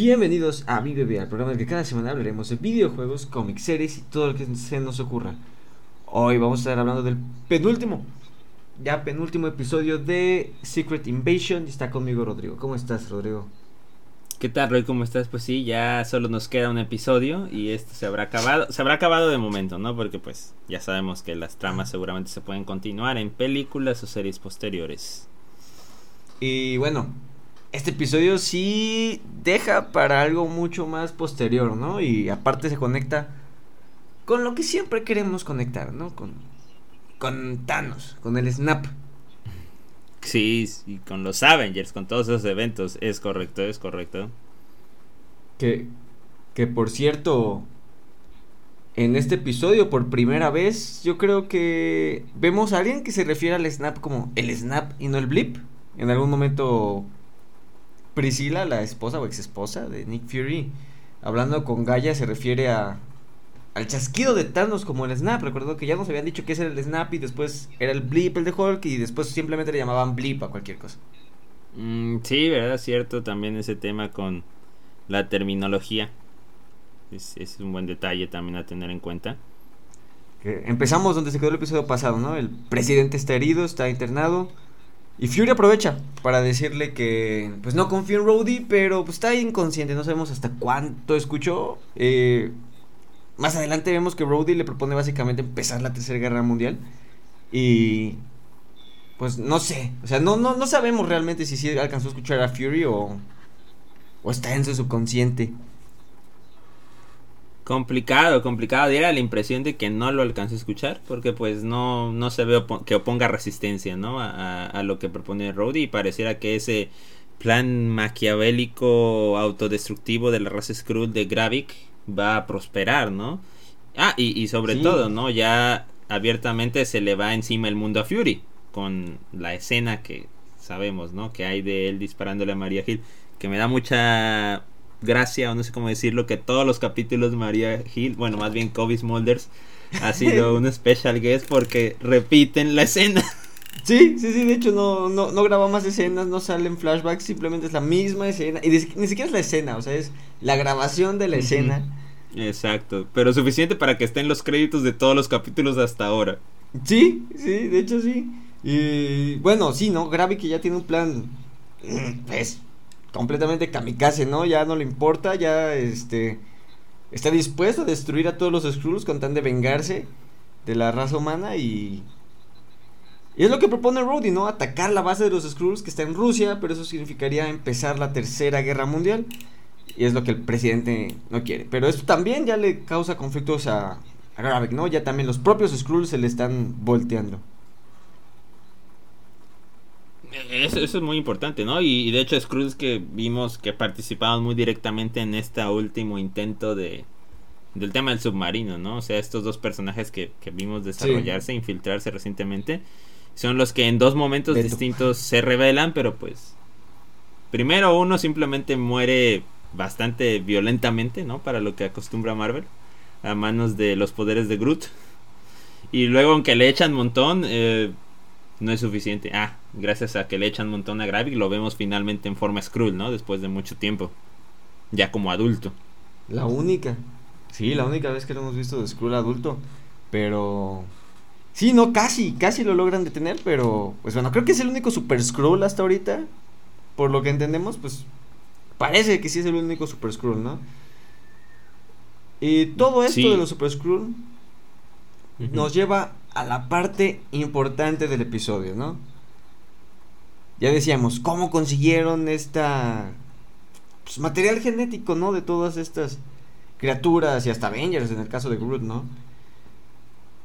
Bienvenidos a Mi Bebé, al programa en el que cada semana hablaremos de videojuegos, cómics, series y todo lo que se nos ocurra. Hoy vamos a estar hablando del penúltimo, ya penúltimo episodio de Secret Invasion. Y está conmigo Rodrigo. ¿Cómo estás, Rodrigo? ¿Qué tal, Roy? ¿Cómo estás? Pues sí, ya solo nos queda un episodio y esto se habrá acabado. Se habrá acabado de momento, ¿no? Porque pues ya sabemos que las tramas seguramente se pueden continuar en películas o series posteriores. Y bueno, este episodio sí deja para algo mucho más posterior, ¿no? Y aparte se conecta con lo que siempre queremos conectar, ¿no? Con, con Thanos, con el Snap. Sí, y con los Avengers, con todos esos eventos. Es correcto, es correcto. Que, que por cierto, en este episodio, por primera vez, yo creo que vemos a alguien que se refiere al Snap como el Snap y no el Blip. En algún momento, Priscila, la esposa o ex esposa de Nick Fury, hablando con Gaia, se refiere a, al chasquido de Thanos como el Snap. Recuerdo que ya nos habían dicho que ese era el Snap y después era el Blip el de Hulk y después simplemente le llamaban Blip a cualquier cosa. Mm, sí, verdad, cierto también ese tema con la terminología. Es, es, un buen detalle también a tener en cuenta. Que empezamos donde se quedó el episodio pasado, ¿no? El presidente está herido, está internado. Y Fury aprovecha para decirle que pues no confía en Rhodey, pero pues está inconsciente, no sabemos hasta cuánto escuchó. Eh, más adelante vemos que Rhodey le propone básicamente empezar la Tercera Guerra Mundial. Y. Pues no sé. O sea, no, no, no sabemos realmente si sí alcanzó a escuchar a Fury o. O está en su subconsciente. Complicado, complicado. Diera la impresión de que no lo alcanzó a escuchar. Porque pues no, no se ve que oponga resistencia, ¿no? A, a lo que propone Rhodey. Y pareciera que ese plan maquiavélico autodestructivo de la raza Skrull de Gravik va a prosperar, ¿no? Ah, y, y sobre todo, ¿no? Ya abiertamente se le va encima el mundo a Fury con la escena que sabemos, ¿no? Que hay de él disparándole a María Hill, que me da mucha gracia, o no sé cómo decirlo, que todos los capítulos de María Hill, bueno, más bien Kobe Smulders, ha sido un special guest porque repiten la escena. Sí, sí, sí, de hecho no, no, no graba más escenas, no salen flashbacks, simplemente es la misma escena. Y ni siquiera es la escena, o sea, es la grabación de la escena. Exacto, pero suficiente para que estén los créditos de todos los capítulos hasta ahora. Sí, sí, de hecho sí. Y bueno, sí, ¿no? Gravik que ya tiene un plan, pues, completamente kamikaze, ¿no? Ya no le importa, ya, este, está dispuesto a destruir a todos los Skrulls con tan de vengarse de la raza humana y y es lo que propone Rhodey, ¿no? Atacar la base de los Skrulls que está en Rusia, pero eso significaría empezar la tercera guerra mundial. Y es lo que el presidente no quiere. Pero esto también ya le causa conflictos a, a Gravik, ¿no? Ya también los propios Skrulls se le están volteando. Eso, eso, es muy importante, ¿no? Y, y, de hecho Skrulls que vimos que participaban muy directamente en este último intento de del tema del submarino, ¿no? O sea, estos dos personajes que, que vimos desarrollarse, sí. infiltrarse recientemente son los que en dos momentos Beto. distintos se revelan, pero pues primero uno simplemente muere bastante violentamente, ¿no? Para lo que acostumbra Marvel, a manos de los poderes de Groot. Y luego aunque le echan montón, eh, no es suficiente. Ah, gracias a que le echan montón a Gravik, lo vemos finalmente en forma Skrull, ¿no? Después de mucho tiempo, ya como adulto. La única, sí, la única vez que lo hemos visto de Skrull adulto, pero Sí, no, casi, casi lo logran detener, pero pues bueno, creo que es el único Super Scroll hasta ahorita. Por lo que entendemos, pues parece que sí es el único Super Scroll, ¿no? Y todo esto sí. de los Super Scroll uh -huh. nos lleva a la parte importante del episodio, ¿no? Ya decíamos, ¿cómo consiguieron esta pues, material genético, ¿no? De todas estas criaturas y hasta Avengers en el caso de Groot, ¿no?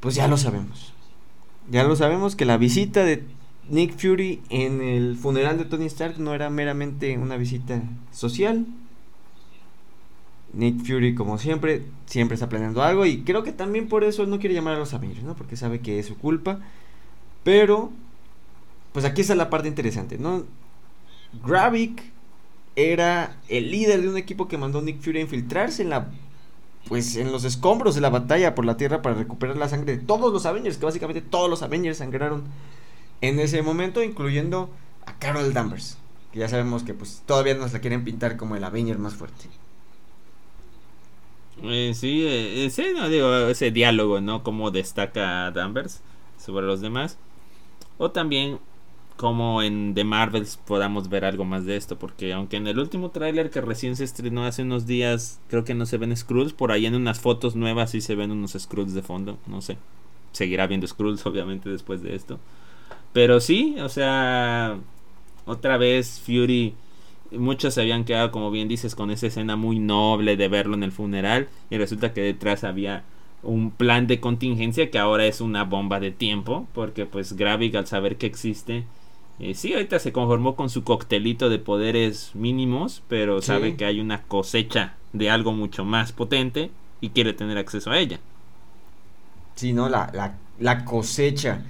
Pues ya lo sabemos. Ya lo sabemos que la visita de Nick Fury en el funeral de Tony Stark no era meramente una visita social. Nick Fury, como siempre, siempre está planeando algo y creo que también por eso no quiere llamar a los Avengers, ¿no? Porque sabe que es su culpa. Pero, pues aquí está la parte interesante, ¿no? Gravik era el líder de un equipo que mandó Nick Fury a infiltrarse en la pues en los escombros de la batalla por la Tierra para recuperar la sangre de todos los Avengers, que básicamente todos los Avengers sangraron en ese momento, incluyendo a Carol Danvers, Ya sabemos que pues todavía nos la quieren pintar como el Avenger más fuerte. Eh, sí, eh, eh, sí, no digo, ese diálogo, ¿no? Cómo destaca Danvers sobre los demás. O también como en The Marvels podamos ver algo más de esto, porque aunque en el último tráiler que recién se estrenó hace unos días, creo que no se ven Skrulls, por ahí en unas fotos nuevas sí se ven unos Skrulls de fondo, no sé. Seguirá viendo Skrulls obviamente después de esto. Pero sí, o sea, otra vez Fury muchos se habían quedado, como bien dices, con esa escena muy noble de verlo en el funeral y resulta que detrás había un plan de contingencia que ahora es una bomba de tiempo porque pues Gravik al saber que existe eh, sí ahorita se conformó con su coctelito de poderes mínimos pero sabe que hay una cosecha de algo mucho más potente y quiere tener acceso a ella. Sí no la, la, la cosecha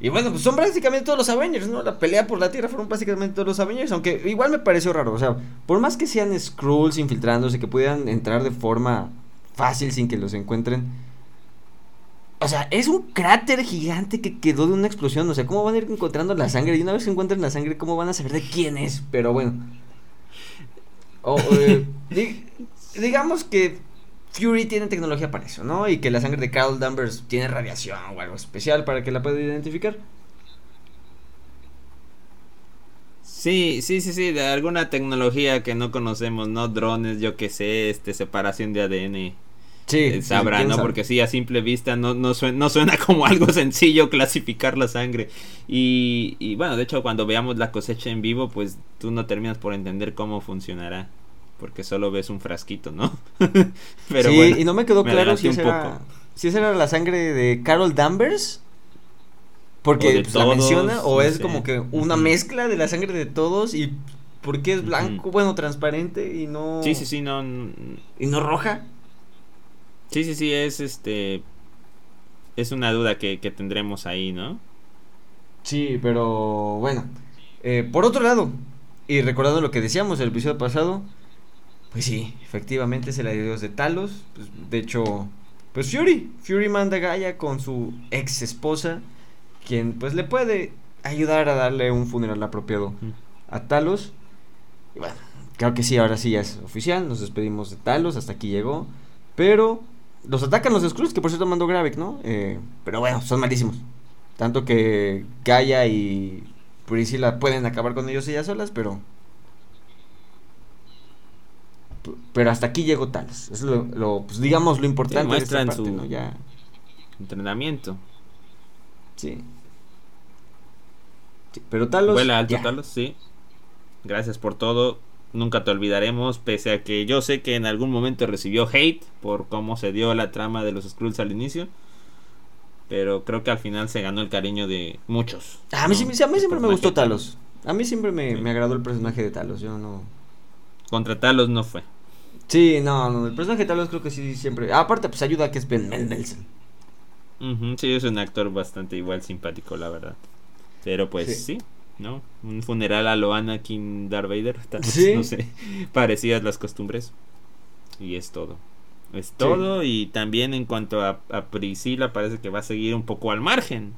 y bueno, pues son básicamente todos los Avengers, ¿no? La pelea por la Tierra fueron básicamente todos los Avengers, aunque igual me pareció raro, o sea, por más que sean Skrulls infiltrándose, que pudieran entrar de forma fácil sin que los encuentren. O sea, es un cráter gigante que quedó de una explosión, o sea, ¿cómo van a ir encontrando la sangre? Y una vez que encuentren la sangre, ¿cómo van a saber de quién es? Pero bueno. Eh, digamos que Fury tiene tecnología para eso, ¿no? Y que la sangre de Carol Danvers tiene radiación o algo especial para que la pueda identificar. Sí, sí, sí, sí, de alguna tecnología que no conocemos, ¿no? Drones, yo qué sé, este, separación de ADN. Sí, eh, sabrá, ¿no? Porque sí, a simple vista no, no, suena, no suena como algo sencillo clasificar la sangre. Y, y bueno, de hecho, cuando veamos la cosecha en vivo, pues tú no terminas por entender cómo funcionará porque solo ves un frasquito, ¿no? Pero sí, y no me quedó claro si, esa era, si esa era la sangre de Carol Danvers. Porque pues, la menciona, o es como que una mezcla de la sangre de todos y ¿por qué es blanco, bueno, transparente y no... Sí, sí, sí, no... ¿Y no roja? Sí, sí, sí, es este... Es una duda que, que tendremos ahí, ¿no? Sí, pero bueno. Eh, por otro lado, y recordando lo que decíamos el episodio pasado, pues sí, efectivamente es el adiós de Talos. Pues, de hecho, pues Fury. Fury manda a Gaia con su ex esposa, quien pues le puede ayudar a darle un funeral apropiado a Talos. Y bueno, creo que sí, ahora sí ya es oficial. Nos despedimos de Talos, hasta aquí llegó. Pero los atacan los Skrulls, que por cierto mandó Gravik, ¿no? Eh, pero bueno, son malísimos. Tanto que Gaia y Priscilla pueden acabar con ellos ellas solas, pero pero hasta aquí llegó Talos. Es lo, pues, digamos lo importante muestra su Ya. entrenamiento. Sí. Pero Talos. Vuela alto Talos, sí. Gracias por todo. Nunca te olvidaremos, pese a que yo sé que en algún momento recibió hate por cómo se dio la trama de los Skrulls al inicio. Pero creo que al final se ganó el cariño de muchos. A mí, siempre me gustó Talos. A mí siempre me, me agradó el personaje de Talos. Yo no. Contra Talos no fue. Sí, no, no, el personaje de Talos creo que sí siempre. aparte, pues ayuda a que es Ben Mendelsohn. sí, es un actor bastante igual simpático, la verdad. Pero pues sí, ¿no? Un funeral a lo Anakin Darth Vader. ¿Sí? No sé, parecidas las costumbres. Y es todo. Es todo. Y también en cuanto a, a, Priscila, parece que va a seguir un poco al margen.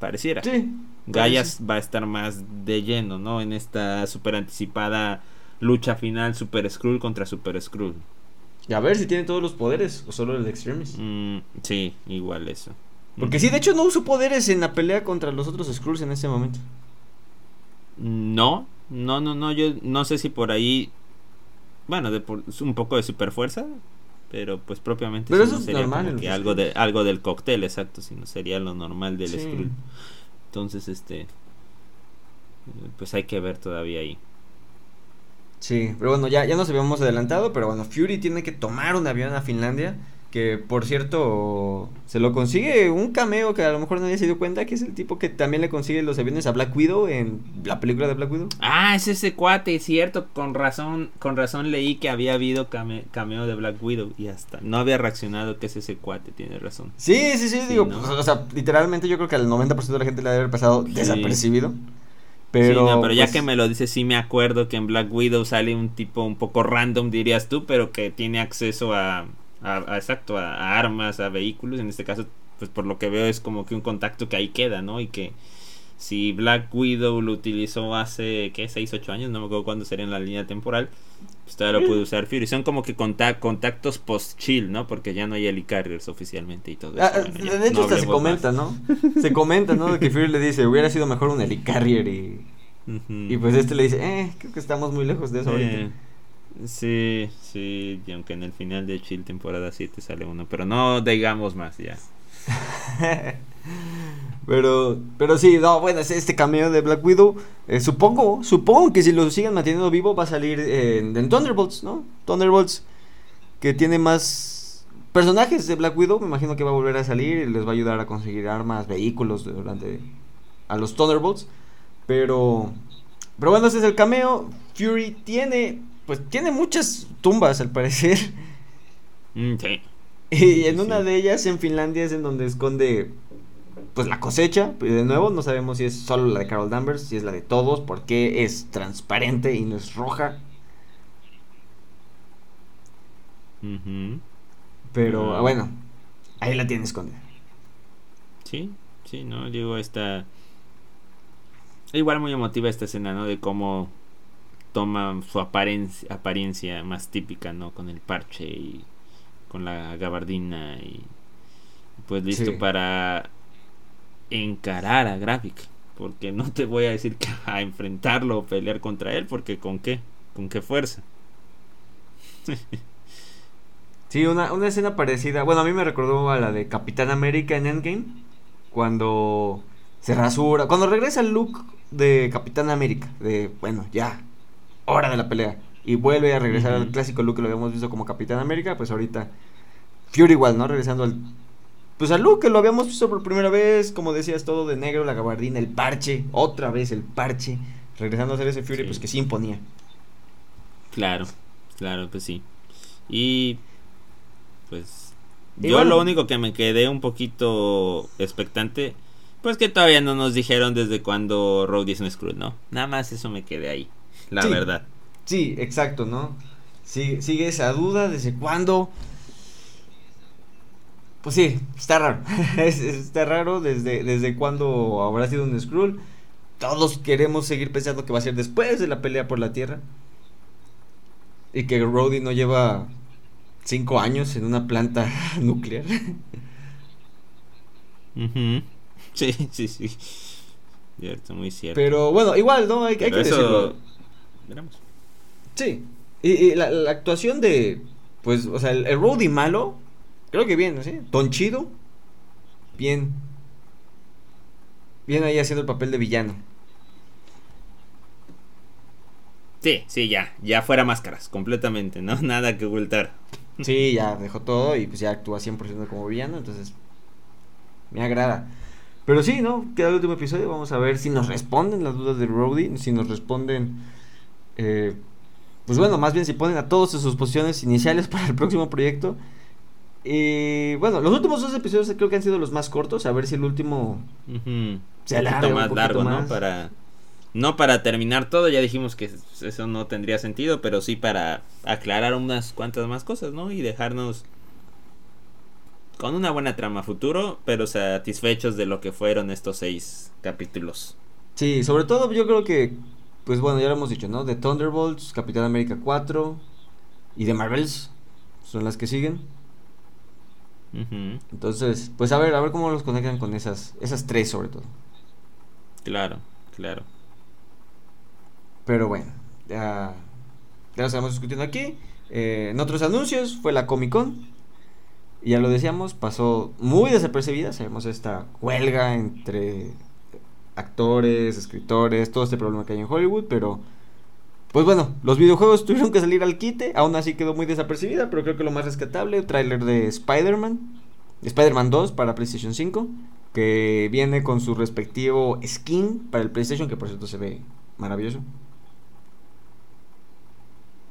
Pareciera. Sí. Gaia va a estar más de lleno, ¿no? En esta super anticipada lucha final Super Skrull contra Super Skrull. Y a ver si tiene todos los poderes o solo el de Extremis. Mm, sí, igual eso. Porque sí, de hecho no usó poderes en la pelea contra los otros Skrulls en ese momento. No, no, no, no, yo no sé si por ahí, bueno, de un poco de super fuerza, pero pues propiamente pero eso es normal, que algo de algo del cóctel, exacto, sino sería lo normal del Skrull. Entonces, este, pues hay que ver todavía ahí. Sí, pero bueno, ya, ya nos habíamos adelantado, pero bueno, Fury tiene que tomar un avión a Finlandia, que por cierto se lo consigue un cameo que a lo mejor nadie se dio cuenta, que es el tipo que también le consigue los aviones a Black Widow en la película de Black Widow. Ah, es ese cuate, es cierto, con razón, con razón leí que había habido cameo de Black Widow y hasta no había reaccionado que es ese cuate, tiene razón. Sí, sí, sí, digo, pues, o sea, literalmente yo creo que al 90% de la gente le debe haber pasado desapercibido. Pero, pero ya pues que me lo dices, sí me acuerdo que en Black Widow sale un tipo un poco random, dirías tú, pero que tiene acceso a, exacto, a, armas, a vehículos. En este caso, pues por lo que veo es como que un contacto que ahí queda, ¿no? Y que si Black Widow lo utilizó hace, ¿qué? 6, 8 años, no me acuerdo cuándo sería en la línea temporal, pues todavía lo puede usar Fury. Son como que contactos post-chill, ¿no? Porque ya no hay helicarriers oficialmente y todo eso. Ah, de hecho, hasta se comenta, ¿no? Se comenta, ¿no? De que Fury le dice, hubiera sido mejor un helicarrier y... Y pues este le dice, eh, creo que estamos muy lejos de eso ahorita. Eh, sí, sí, y aunque en el final de Chill temporada 7 sale uno, pero no digamos más ya. pero, pero sí, no, bueno, este cameo de Black Widow, eh, supongo, supongo que si lo siguen manteniendo vivo va a salir en, Thunderbolts, ¿no? Thunderbolts, que tiene más personajes de Black Widow, me imagino que va a volver a salir y les va a ayudar a conseguir armas, vehículos durante a los Thunderbolts. Pero, pero bueno, ese es el cameo. Fury tiene, pues tiene muchas tumbas al parecer. Mm, sí. Y en una de ellas en Finlandia es en donde esconde pues la cosecha. De nuevo, no sabemos si es solo la de Carol Danvers, si es la de todos, porque es transparente y no es roja. Pero ah. bueno, ahí la tiene escondida. Sí, sí, no, digo, esta. Igual muy emotiva esta escena, ¿no? De cómo toma su apariencia, apariencia más típica, ¿no? Con el parche y con la gabardina y pues listo para encarar a Graphic. Porque no te voy a decir que a enfrentarlo o pelear contra él, porque con qué, con qué fuerza. sí, una, una escena parecida. Bueno, a mí me recordó a la de Capitán América en Endgame. Cuando se rasura. Cuando regresa el look de Capitán América. De, bueno, ya. Hora de la pelea y vuelve a regresar al clásico look que lo habíamos visto como Capitán América, pues ahorita Fury igual, ¿no? Regresando al pues al look que lo habíamos visto por primera vez, como decías, todo de negro, la gabardina, el parche, otra vez el parche, regresando a ser ese Fury pues que sí imponía. Claro, claro, pues sí. Y pues yo lo único que me quedé un poquito expectante, pues que todavía no nos dijeron desde cuando Rhodey es un Skrull, ¿no? Nada más eso me quedé ahí, la verdad. Sí, exacto, ¿no? Sigue, sigue esa duda, ¿desde cuándo? Pues sí, está raro. está raro desde, desde cuándo habrá sido un Skrull. Todos queremos seguir pensando que va a ser después de la pelea por la Tierra. Y que Rhodey no lleva cinco años en una planta nuclear. Sí, sí, sí. Cierto, muy cierto. Pero bueno, igual, ¿no? Hay, hay que decirlo. Veremos. Sí. Y, la, actuación de. Pues, o sea, el, el malo. Creo que bien, ¿sí? Tonchido. Bien. Bien ahí haciendo el papel de villano. Sí, sí, ya. Ya fuera máscaras, completamente, ¿no? Nada que ocultar. Sí, ya dejó todo y pues ya actúa 100% como villano, entonces. Me agrada. Pero sí, ¿no? Queda el último episodio. Vamos a ver si nos responden las dudas de Rhodey. Si nos responden. Eh, pues bueno, más bien si ponen a todos en sus posiciones iniciales para el próximo proyecto. Y bueno, los últimos dos episodios creo que han sido los más cortos. A ver si el último se alarga más largo, ¿no? Para no para terminar todo, ya dijimos que eso no tendría sentido, pero sí para aclarar unas cuantas más cosas, ¿no? Y dejarnos con una buena trama futuro, pero satisfechos de lo que fueron estos seis capítulos. Sí, sobre todo yo creo que pues bueno, ya lo hemos dicho, ¿no? De Thunderbolts, Capitán América 4 y de Marvels son las que siguen. Entonces, pues a ver, a ver cómo los conectan con esas, esas tres sobre todo. Claro, claro. Pero bueno, ya, ya lo estamos discutiendo aquí. Eh, en otros anuncios fue la Comic Con. Y ya lo decíamos, pasó muy desapercibida. Sabemos esta huelga entre actores, escritores, todo este problema que hay en Hollywood, pero pues bueno, los videojuegos tuvieron que salir al quite, aún así quedó muy desapercibida, pero creo que lo más rescatable, tráiler de Spider-Man, Spider-Man 2 para PlayStation 5, que viene con su respectivo skin para el PlayStation, que por cierto se ve maravilloso.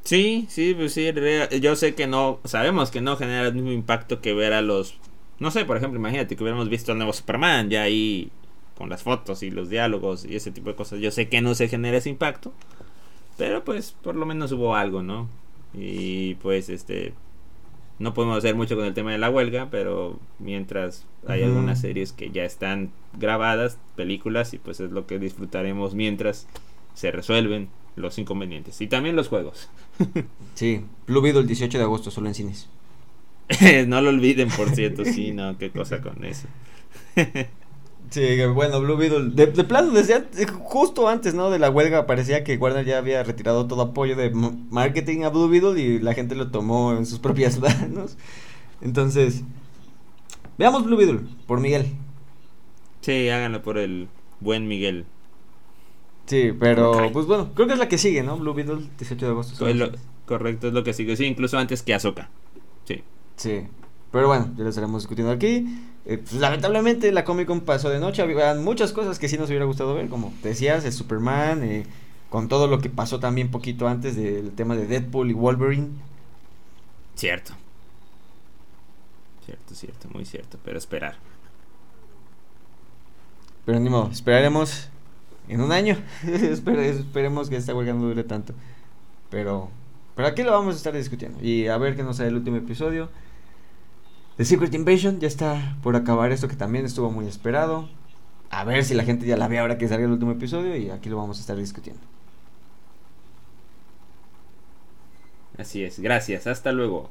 Sí, sí, pues sí, yo sé que no, sabemos que no genera el mismo impacto que ver a los, no sé, por ejemplo, imagínate que hubiéramos visto al nuevo Superman ya ahí con las fotos y los diálogos y ese tipo de cosas. Yo sé que no se genera ese impacto, pero pues por lo menos hubo algo, ¿no? Y pues este no podemos hacer mucho con el tema de la huelga, pero mientras hay algunas series que ya están grabadas, películas, y pues es lo que disfrutaremos mientras se resuelven los inconvenientes. Y también los juegos. Sí, Blue Beetle el 18 de agosto, solo en cines. no lo olviden, por cierto, sí, no, qué cosa con eso. Sí, bueno, Blue Beetle, de, de plano, desde justo antes, ¿no? De la huelga parecía que Warner ya había retirado todo apoyo de marketing a Blue Beetle y la gente lo tomó en sus propias manos. Entonces, veamos Blue Beetle, por Miguel. Sí, háganlo por el buen Miguel. Sí, pero, pues bueno, creo que es la que sigue, ¿no? Blue Beetle, 18 de agosto. Es lo- correcto, es lo que sigue. Sí, incluso antes que Azoka. Sí. Sí, pero bueno, ya lo estaremos discutiendo aquí. Eh, pues, lamentablemente la Comic Con pasó de noche, había muchas cosas que sí nos hubiera gustado ver, como te decías, el Superman, eh, con todo lo que pasó también poquito antes del tema de Deadpool y Wolverine. Cierto. Cierto, cierto, muy cierto. Pero esperar. Pero ni modo, esperaremos en un año. Espere- esperemos que esta huelga no dure tanto. Pero, pero aquí lo vamos a estar discutiendo. Y a ver qué nos sale el último episodio. The Secret Invasion ya está por acabar esto que también estuvo muy esperado. A ver si la gente ya la ve ahora que salga el último episodio y aquí lo vamos a estar discutiendo. Así es. Gracias. Hasta luego.